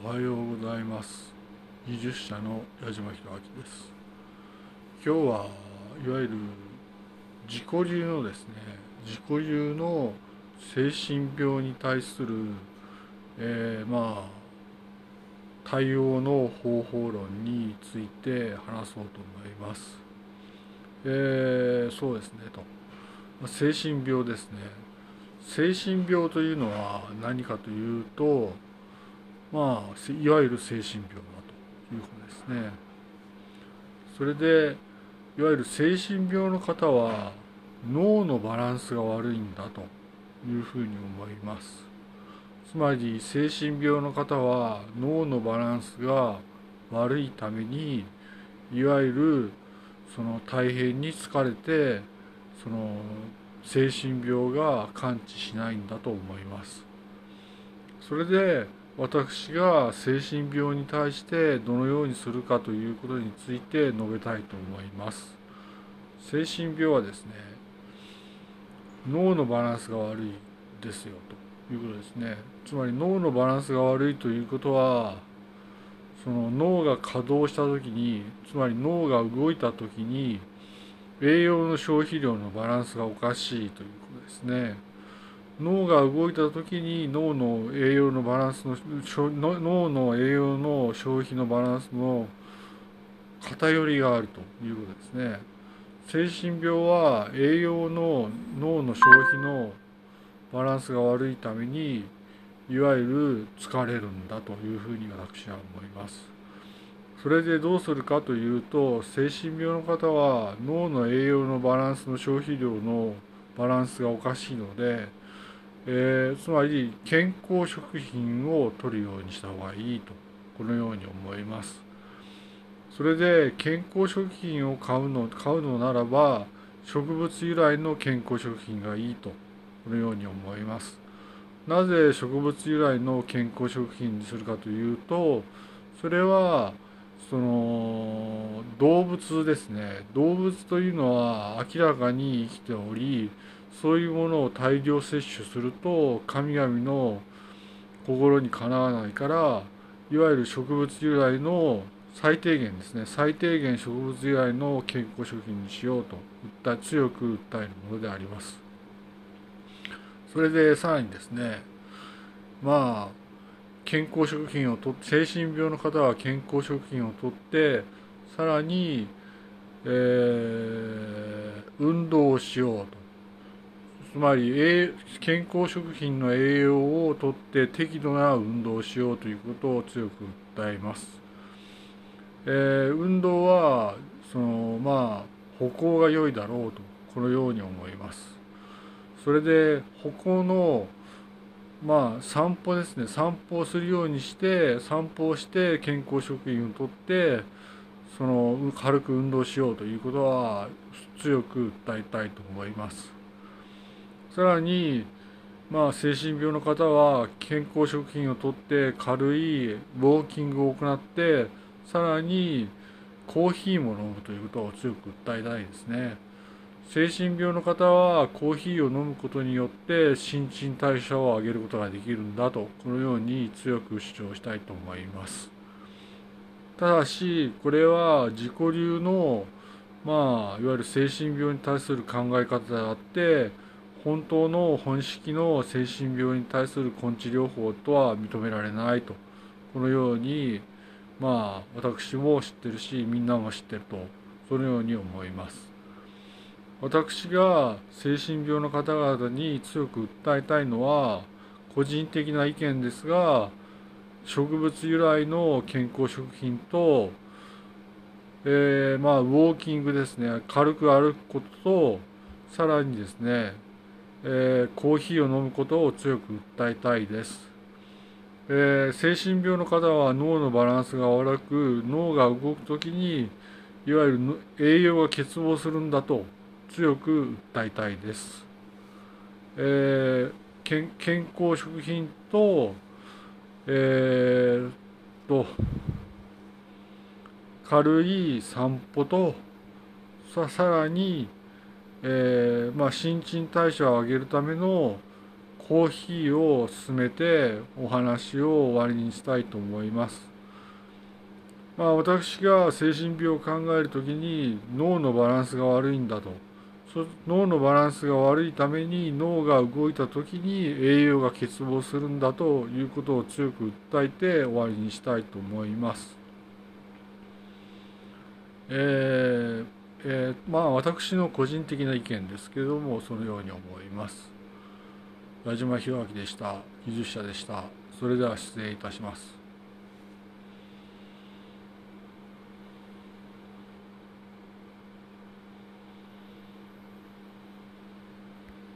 おはようございます。20社の矢島弘明です。今日はいわゆる自己流のですね自己流の精神病に対する、えー、まあ対応の方法論について話そうと思います。えー、そうですねと。精神病ですね。精神病というのは何かというとまあいわゆる精神病だということですね。それでいわゆる精神病の方は脳のバランスが悪いんだというふうに思います。つまり精神病の方は脳のバランスが悪いためにいわゆるその大変に疲れてその精神病が完治しないんだと思います。それで私が精神病に対してどのようにするかということについて述べたいと思います。精神病はですね脳のバランスが悪いですよということですね。つまり脳のバランスが悪いということはその脳が稼働した時につまり脳が動いた時に栄養の消費量のバランスがおかしいということですね。脳が動いた時に脳の栄養のバランスの脳の栄養の消費のバランスの偏りがあるということですね。精神病は栄養の脳の消費のバランスが悪いためにいわゆる疲れるんだというふうに私は思います。それでどうするかというと精神病の方は脳の栄養のバランスの消費量のバランスがおかしいのでえー、つまり健康食品を摂るようにした方がいいとこのように思います。それで健康食品を買うの買うのならば植物由来の健康食品がいいとこのように思います。なぜ植物由来の健康食品にするかというとそれはその動物ですね。動物というのは明らかに生きておりそういうものを大量摂取すると神々の心にかなわないからいわゆる植物由来の最低限ですね最低限植物由来の健康食品にしようと訴え強く訴えるものであります。それでさらにですねまあ健康食品をと精神病の方は健康食品をとってさらに、えー、運動をしようと。つまり健康食品の栄養をとって適度な運動をしようということを強く訴えます。えー、運動はそのまあ歩行が良いだろうとこのように思います。それで歩行のまあ散歩ですね散歩をするようにして散歩をして健康食品をとってその軽く運動しようということは強く訴えたいと思います。さらに、まあ、精神病の方は健康食品をとって軽いウォーキングを行ってさらにコーヒーも飲むということを強く訴えたいですね。精神病の方はコーヒーを飲むことによって新陳代謝を上げることができるんだとこのように強く主張したいと思います。ただしこれは自己流のまあいわゆる精神病に対する考え方であって本当の本式の精神病に対する根治療法とは認められないと。このようにまあ私も知ってるしみんなも知ってると。そのように思います。私が精神病の方々に強く訴えたいのは個人的な意見ですが植物由来の健康食品と、えー、まあウォーキングですね。軽く歩くこととさらにですねえー、コーヒーを飲むことを強く訴えたいです、えー、精神病の方は脳のバランスが悪く脳が動く時にいわゆる栄養が欠乏するんだと強く訴えたいです、えー、健康食品とえー、と軽い散歩とささらにえー、まあ、新陳代謝を上げるためのコーヒーを進めてお話を終わりにしたいと思います。まあ、私が精神病を考える時に脳のバランスが悪いんだと脳のバランスが悪いために脳が動いた時に栄養が欠乏するんだということを強く訴えて終わりにしたいと思います。えーえー、まあ私の個人的な意見ですけれどもそのように思います。矢島弘明でした。技術者でした。それでは失礼いたします。